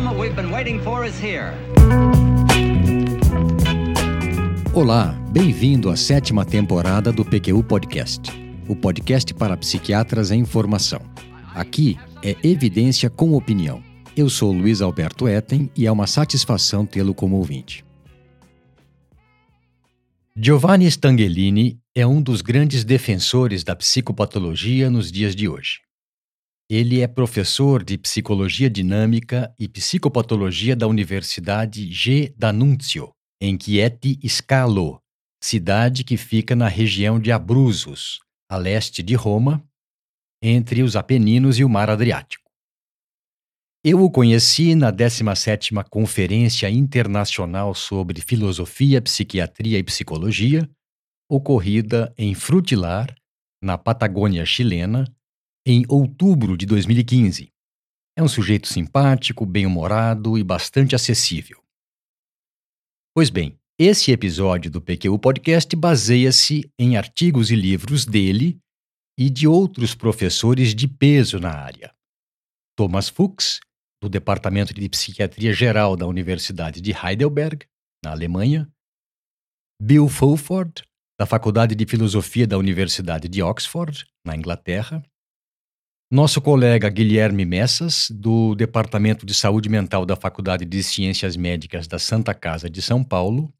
moment we've been waiting for is here. Olá, bem-vindo à sétima temporada do PQU Podcast, o podcast para psiquiatras em formação. Aqui é evidência com opinião. Eu sou Luiz Alberto Etten e é uma satisfação tê-lo como ouvinte. Giovanni Stangelini é um dos grandes defensores da psicopatologia nos dias de hoje. Ele é professor de Psicologia Dinâmica e Psicopatologia da Universidade G. D'Annunzio, em Chieti Scalo, cidade que fica na região de Abruzos, a leste de Roma, entre os Apeninos e o Mar Adriático. Eu o conheci na 17ª Conferência Internacional sobre Filosofia, Psiquiatria e Psicologia, ocorrida em Frutilar, na Patagônia chilena, em outubro de 2015. É um sujeito simpático, bem-humorado e bastante acessível. Pois bem, esse episódio do PQ Podcast baseia-se em artigos e livros dele e de outros professores de peso na área. Thomas Fuchs, do Departamento de Psiquiatria Geral da Universidade de Heidelberg, na Alemanha, Bill Fulford, da Faculdade de Filosofia da Universidade de Oxford, na Inglaterra, nosso colega Guilherme Messas, do Departamento de Saúde Mental da Faculdade de Ciências Médicas da Santa Casa de São Paulo,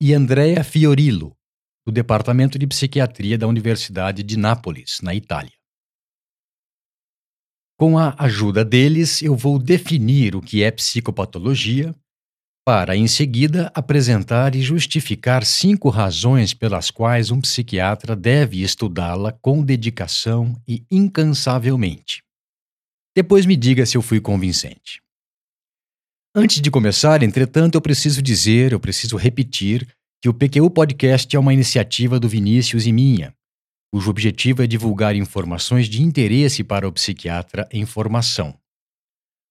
e Andrea Fiorillo, do Departamento de Psiquiatria da Universidade de Nápoles, na Itália. Com a ajuda deles, eu vou definir o que é psicopatologia, para, em seguida, apresentar e justificar cinco razões pelas quais um psiquiatra deve estudá-la com dedicação e incansavelmente. Depois me diga se eu fui convincente. Antes de começar, entretanto, eu preciso dizer, eu preciso repetir, que o PQU Podcast é uma iniciativa do Vinícius e minha, cujo objetivo é divulgar informações de interesse para o psiquiatra em formação.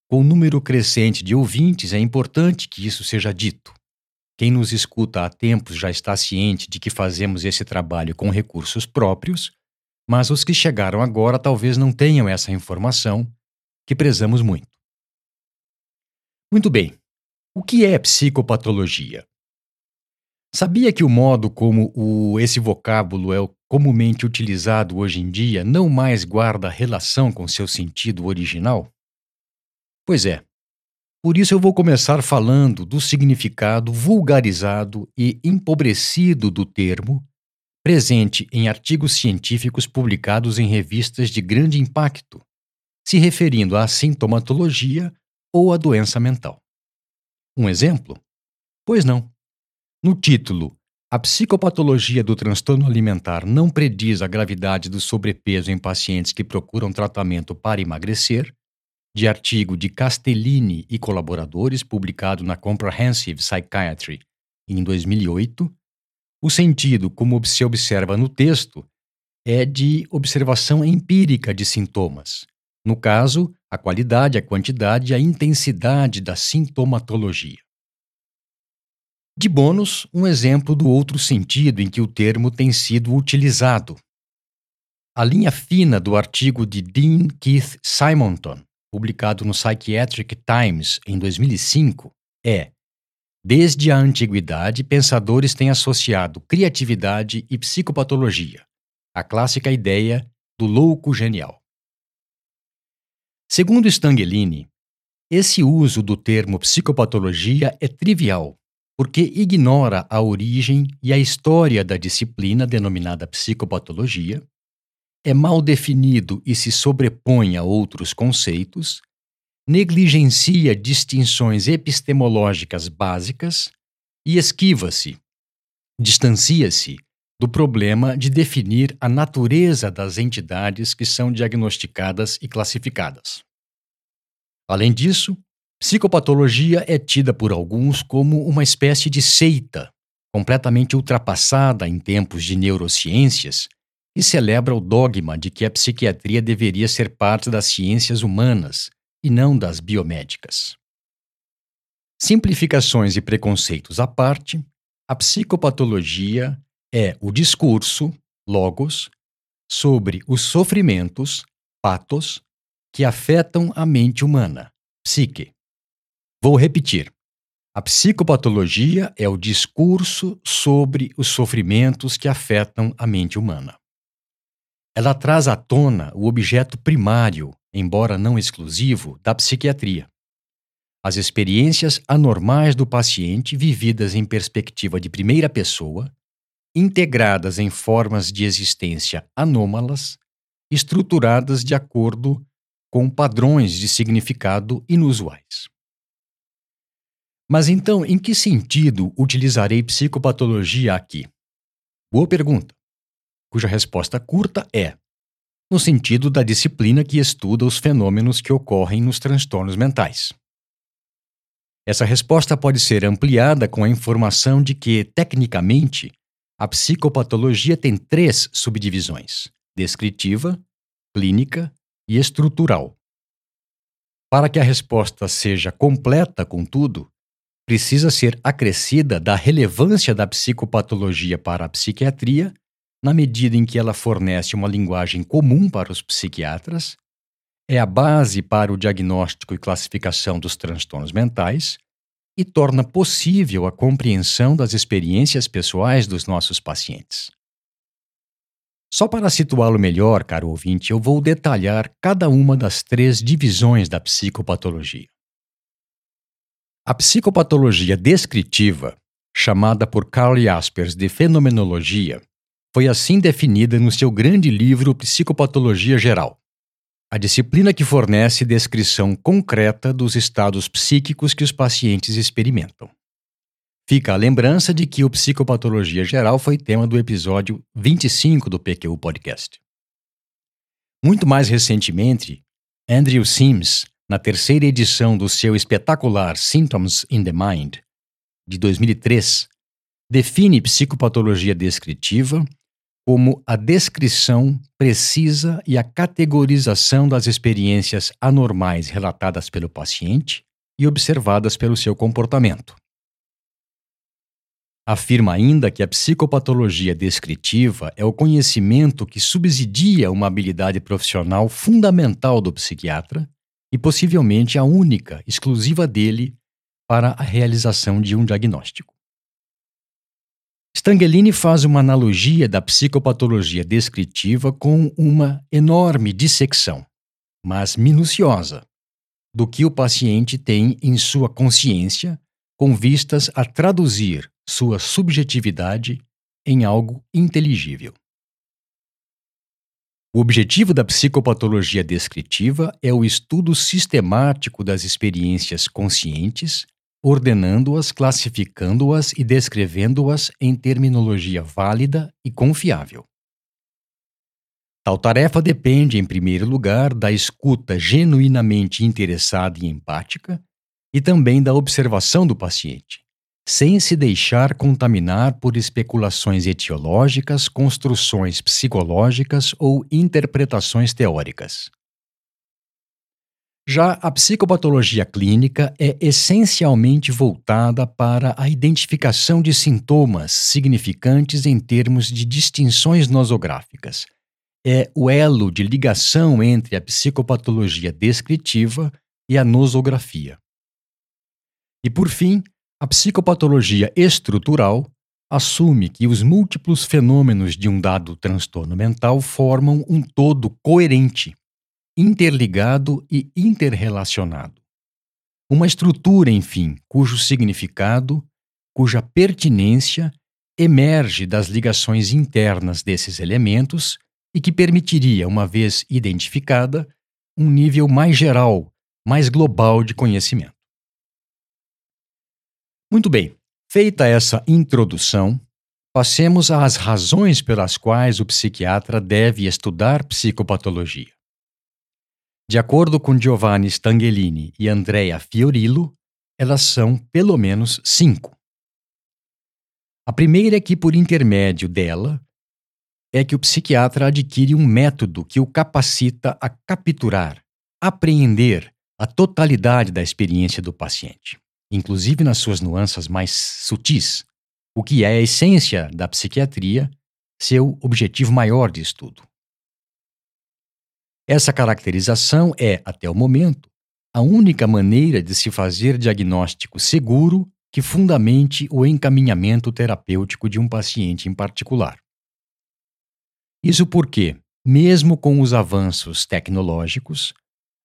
Com o número crescente de ouvintes, é importante que isso seja dito. Quem nos escuta há tempos já está ciente de que fazemos esse trabalho com recursos próprios, mas os que chegaram agora talvez não tenham essa informação, que prezamos muito. Muito bem. O que é psicopatologia? Sabia que o modo como o, esse vocábulo é comumente utilizado hoje em dia não mais guarda relação com seu sentido original? Pois é. Por isso eu vou começar falando do significado vulgarizado e empobrecido do termo, presente em artigos científicos publicados em revistas de grande impacto, se referindo à sintomatologia ou à doença mental. Um exemplo? Pois não. No título A psicopatologia do transtorno alimentar não prediz a gravidade do sobrepeso em pacientes que procuram tratamento para emagrecer, de artigo de Castellini e colaboradores publicado na Comprehensive Psychiatry em 2008, o sentido, como se observa no texto, é de observação empírica de sintomas. No caso, a qualidade, a quantidade e a intensidade da sintomatologia. De bônus, um exemplo do outro sentido em que o termo tem sido utilizado. A linha fina do artigo de Dean Keith Simonton, publicado no Psychiatric Times em 2005, é: Desde a antiguidade, pensadores têm associado criatividade e psicopatologia, a clássica ideia do louco genial. Segundo Stangelini, esse uso do termo psicopatologia é trivial porque ignora a origem e a história da disciplina denominada psicopatologia, é mal definido e se sobrepõe a outros conceitos, negligencia distinções epistemológicas básicas e esquiva-se, distancia-se do problema de definir a natureza das entidades que são diagnosticadas e classificadas. Além disso, Psicopatologia é tida por alguns como uma espécie de seita, completamente ultrapassada em tempos de neurociências, e celebra o dogma de que a psiquiatria deveria ser parte das ciências humanas e não das biomédicas. Simplificações e preconceitos à parte, a psicopatologia é o discurso, logos, sobre os sofrimentos, patos, que afetam a mente humana, psique Vou repetir. A psicopatologia é o discurso sobre os sofrimentos que afetam a mente humana. Ela traz à tona o objeto primário, embora não exclusivo, da psiquiatria. As experiências anormais do paciente vividas em perspectiva de primeira pessoa, integradas em formas de existência anômalas, estruturadas de acordo com padrões de significado inusuais. Mas então, em que sentido utilizarei psicopatologia aqui? Boa pergunta, cuja resposta curta é: no sentido da disciplina que estuda os fenômenos que ocorrem nos transtornos mentais. Essa resposta pode ser ampliada com a informação de que, tecnicamente, a psicopatologia tem três subdivisões: descritiva, clínica e estrutural. Para que a resposta seja completa, contudo, precisa ser acrescida da relevância da psicopatologia para a psiquiatria, na medida em que ela fornece uma linguagem comum para os psiquiatras, é a base para o diagnóstico e classificação dos transtornos mentais e torna possível a compreensão das experiências pessoais dos nossos pacientes. Só para situá-lo melhor, caro ouvinte, eu vou detalhar cada uma das três divisões da psicopatologia. A psicopatologia descritiva, chamada por Karl Jaspers de fenomenologia, foi assim definida no seu grande livro Psicopatologia Geral. A disciplina que fornece descrição concreta dos estados psíquicos que os pacientes experimentam. Fica a lembrança de que o Psicopatologia Geral foi tema do episódio 25 do PQ Podcast. Muito mais recentemente, Andrew Sims na terceira edição do seu espetacular Symptoms in the Mind, de 2003, define psicopatologia descritiva como a descrição precisa e a categorização das experiências anormais relatadas pelo paciente e observadas pelo seu comportamento. Afirma ainda que a psicopatologia descritiva é o conhecimento que subsidia uma habilidade profissional fundamental do psiquiatra e possivelmente a única, exclusiva dele, para a realização de um diagnóstico. Stangelini faz uma analogia da psicopatologia descritiva com uma enorme dissecção, mas minuciosa, do que o paciente tem em sua consciência com vistas a traduzir sua subjetividade em algo inteligível. O objetivo da psicopatologia descritiva é o estudo sistemático das experiências conscientes, ordenando-as, classificando-as e descrevendo-as em terminologia válida e confiável. Tal tarefa depende, em primeiro lugar, da escuta genuinamente interessada e empática e também da observação do paciente, sem se deixar contaminar por especulações etiológicas, construções psicológicas ou interpretações teóricas. Já a psicopatologia clínica é essencialmente voltada para a identificação de sintomas significantes em termos de distinções nosográficas. É o elo de ligação entre a psicopatologia descritiva e a nosografia. E, por fim, a psicopatologia estrutural assume que os múltiplos fenômenos de um dado transtorno mental formam um todo coerente, interligado e interrelacionado. Uma estrutura, enfim, cujo significado, cuja pertinência emerge das ligações internas desses elementos e que permitiria, uma vez identificada, um nível mais geral, mais global de conhecimento. Muito bem, feita essa introdução, passemos às razões pelas quais o psiquiatra deve estudar psicopatologia. De acordo com Giovanni Stangelini e Andrea Fiorillo, elas são pelo menos cinco. A primeira é que, por intermédio dela, é que o psiquiatra adquire um método que o capacita a capturar, apreender a totalidade da experiência do paciente inclusive nas suas nuances mais sutis, o que é a essência da psiquiatria, seu objetivo maior de estudo. Essa caracterização é, até o momento, a única maneira de se fazer diagnóstico seguro que fundamente o encaminhamento terapêutico de um paciente em particular. Isso porque, mesmo com os avanços tecnológicos,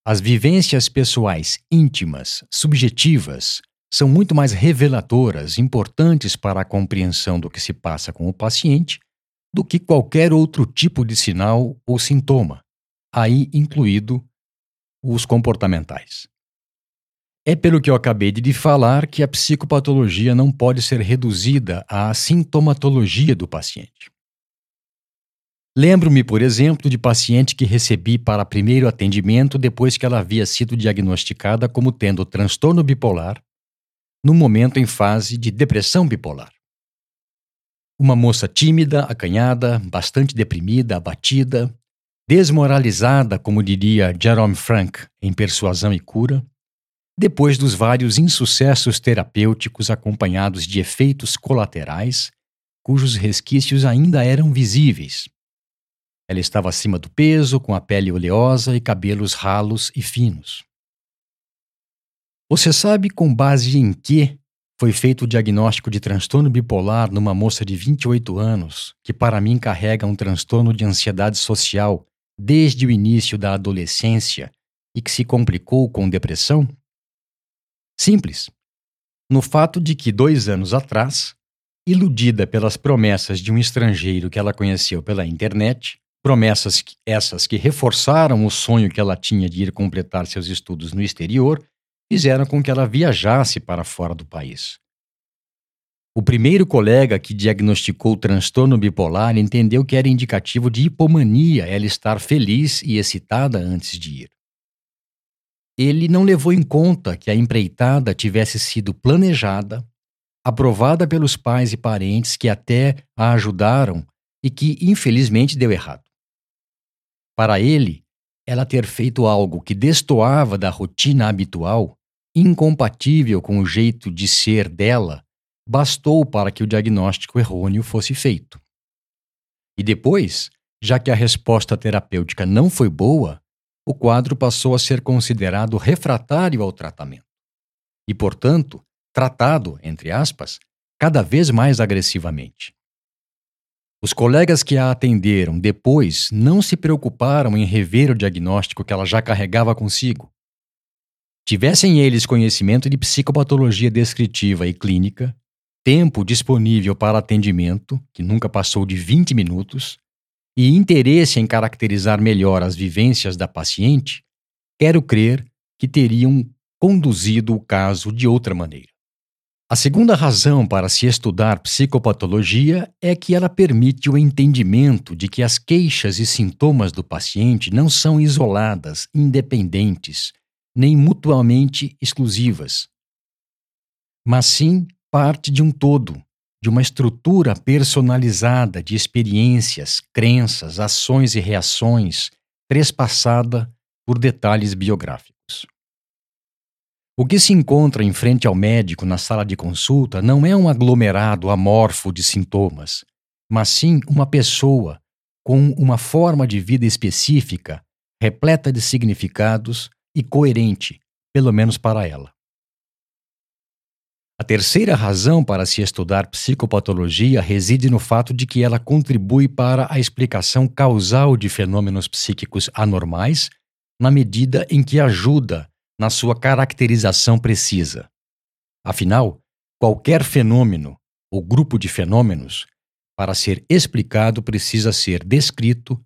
as vivências pessoais íntimas, subjetivas, são muito mais reveladoras, importantes para a compreensão do que se passa com o paciente, do que qualquer outro tipo de sinal ou sintoma, aí incluído os comportamentais. É pelo que eu acabei de falar que a psicopatologia não pode ser reduzida à sintomatologia do paciente. Lembro-me, por exemplo, de paciente que recebi para primeiro atendimento depois que ela havia sido diagnosticada como tendo transtorno bipolar, no momento em fase de depressão bipolar. Uma moça tímida, acanhada, bastante deprimida, abatida, desmoralizada, como diria Jerome Frank em Persuasão e Cura, depois dos vários insucessos terapêuticos acompanhados de efeitos colaterais, cujos resquícios ainda eram visíveis ela estava acima do peso, com a pele oleosa e cabelos ralos e finos. Você sabe com base em que foi feito o diagnóstico de transtorno bipolar numa moça de 28 anos, que para mim carrega um transtorno de ansiedade social desde o início da adolescência e que se complicou com depressão? Simples. No fato de que dois anos atrás, iludida pelas promessas de um estrangeiro que ela conheceu pela internet, Promessas essas que reforçaram o sonho que ela tinha de ir completar seus estudos no exterior fizeram com que ela viajasse para fora do país. O primeiro colega que diagnosticou o transtorno bipolar entendeu que era indicativo de hipomania ela estar feliz e excitada antes de ir. Ele não levou em conta que a empreitada tivesse sido planejada, aprovada pelos pais e parentes que até a ajudaram e que infelizmente deu errado. Para ele, ela ter feito algo que destoava da rotina habitual, incompatível com o jeito de ser dela, bastou para que o diagnóstico errôneo fosse feito. E depois, já que a resposta terapêutica não foi boa, o quadro passou a ser considerado refratário ao tratamento. E, portanto, tratado, entre aspas, cada vez mais agressivamente. Os colegas que a atenderam depois não se preocuparam em rever o diagnóstico que ela já carregava consigo. Tivessem eles conhecimento de psicopatologia descritiva e clínica, tempo disponível para atendimento, que nunca passou de 20 minutos, e interesse em caracterizar melhor as vivências da paciente, quero crer que teriam conduzido o caso de outra maneira. A segunda razão para se estudar psicopatologia é que ela permite o entendimento de que as queixas e sintomas do paciente não são isoladas, independentes, nem mutuamente exclusivas, mas sim parte de um todo, de uma estrutura personalizada de experiências, crenças, ações e reações, trespassada por detalhes biográficos. O que se encontra em frente ao médico na sala de consulta não é um aglomerado amorfo de sintomas, mas sim uma pessoa com uma forma de vida específica, repleta de significados e coerente, pelo menos para ela. A terceira razão para se estudar psicopatologia reside no fato de que ela contribui para a explicação causal de fenômenos psíquicos anormais, na medida em que ajuda na sua caracterização precisa. Afinal, qualquer fenômeno ou grupo de fenômenos, para ser explicado, precisa ser descrito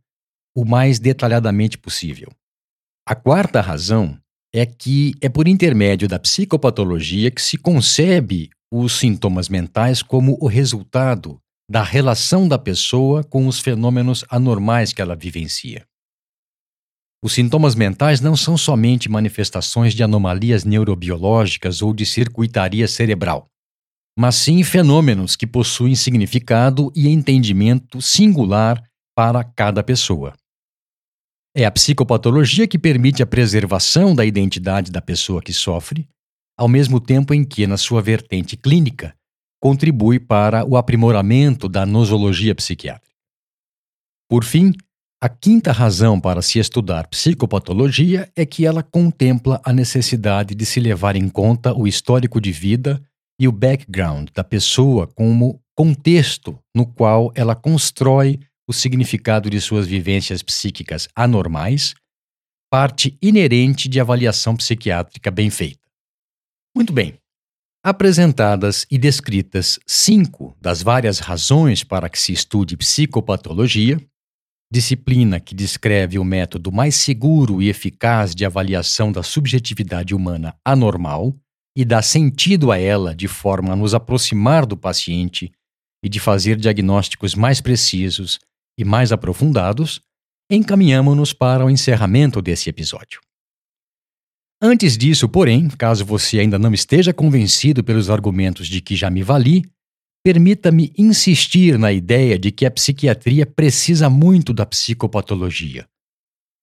o mais detalhadamente possível. A quarta razão é que é por intermédio da psicopatologia que se concebe os sintomas mentais como o resultado da relação da pessoa com os fenômenos anormais que ela vivencia. Os sintomas mentais não são somente manifestações de anomalias neurobiológicas ou de circuitaria cerebral, mas sim fenômenos que possuem significado e entendimento singular para cada pessoa. É a psicopatologia que permite a preservação da identidade da pessoa que sofre, ao mesmo tempo em que, na sua vertente clínica, contribui para o aprimoramento da nosologia psiquiátrica. Por fim, A quinta razão para se estudar psicopatologia é que ela contempla a necessidade de se levar em conta o histórico de vida e o background da pessoa como contexto no qual ela constrói o significado de suas vivências psíquicas anormais, parte inerente de avaliação psiquiátrica bem feita. Muito bem. Apresentadas e descritas cinco das várias razões para que se estude psicopatologia, disciplina que descreve o método mais seguro e eficaz de avaliação da subjetividade humana anormal e dá sentido a ela de forma a nos aproximar do paciente e de fazer diagnósticos mais precisos e mais aprofundados, encaminhamos-nos para o encerramento desse episódio. Antes disso, porém, caso você ainda não esteja convencido pelos argumentos de que já me vali, permita-me insistir na ideia de que a psiquiatria precisa muito da psicopatologia.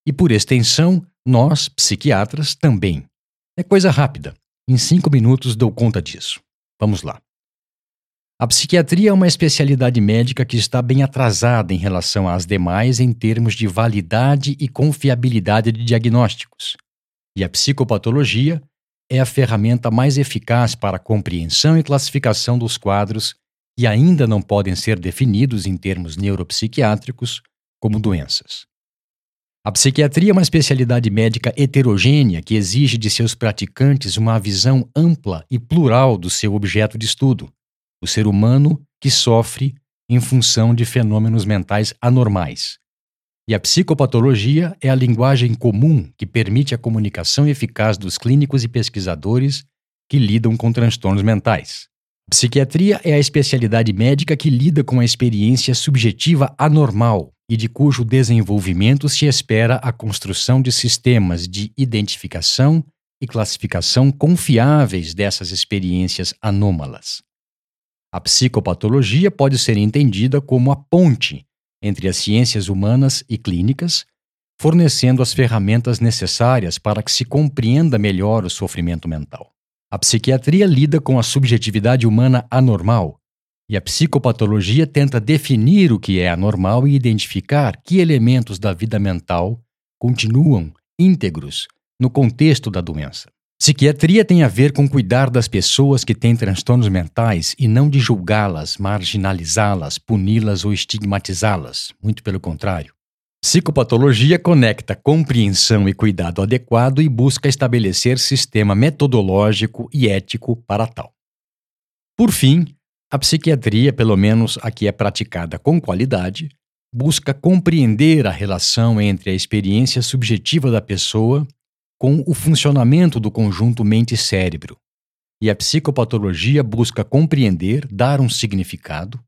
E, por extensão, nós, psiquiatras, também. É coisa rápida. Em cinco minutos dou conta disso. Vamos lá. A psiquiatria é uma especialidade médica que está bem atrasada em relação às demais em termos de validade e confiabilidade de diagnósticos. E a psicopatologia é a ferramenta mais eficaz para a compreensão e classificação dos quadros que ainda não podem ser definidos em termos neuropsiquiátricos como doenças. A psiquiatria é uma especialidade médica heterogênea que exige de seus praticantes uma visão ampla e plural do seu objeto de estudo, o ser humano que sofre em função de fenômenos mentais anormais. E a psicopatologia é a linguagem comum que permite a comunicação eficaz dos clínicos e pesquisadores que lidam com transtornos mentais. Psiquiatria é a especialidade médica que lida com a experiência subjetiva anormal e de cujo desenvolvimento se espera a construção de sistemas de identificação e classificação confiáveis dessas experiências anômalas. A psicopatologia pode ser entendida como a ponte entre as ciências humanas e clínicas, fornecendo as ferramentas necessárias para que se compreenda melhor o sofrimento mental. A psiquiatria lida com a subjetividade humana anormal, e a psicopatologia tenta definir o que é anormal e identificar que elementos da vida mental continuam íntegros no contexto da doença. Psiquiatria tem a ver com cuidar das pessoas que têm transtornos mentais e não de julgá-las, marginalizá-las, puni-las ou estigmatizá-las. Muito pelo contrário. Psicopatologia conecta compreensão e cuidado adequado e busca estabelecer sistema metodológico e ético para tal. Por fim, a psiquiatria, pelo menos a que é praticada com qualidade, busca compreender a relação entre a experiência subjetiva da pessoa com o funcionamento do conjunto mente-cérebro. E a psicopatologia busca compreender, dar um significado,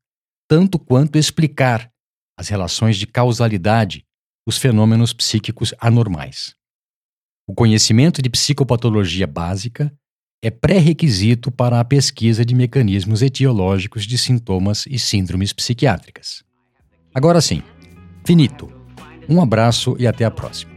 tanto quanto explicar as relações de causalidade os fenômenos psíquicos anormais. O conhecimento de psicopatologia básica é pré-requisito para a pesquisa de mecanismos etiológicos de sintomas e síndromes psiquiátricas. Agora sim, finito. Um abraço e até a próxima.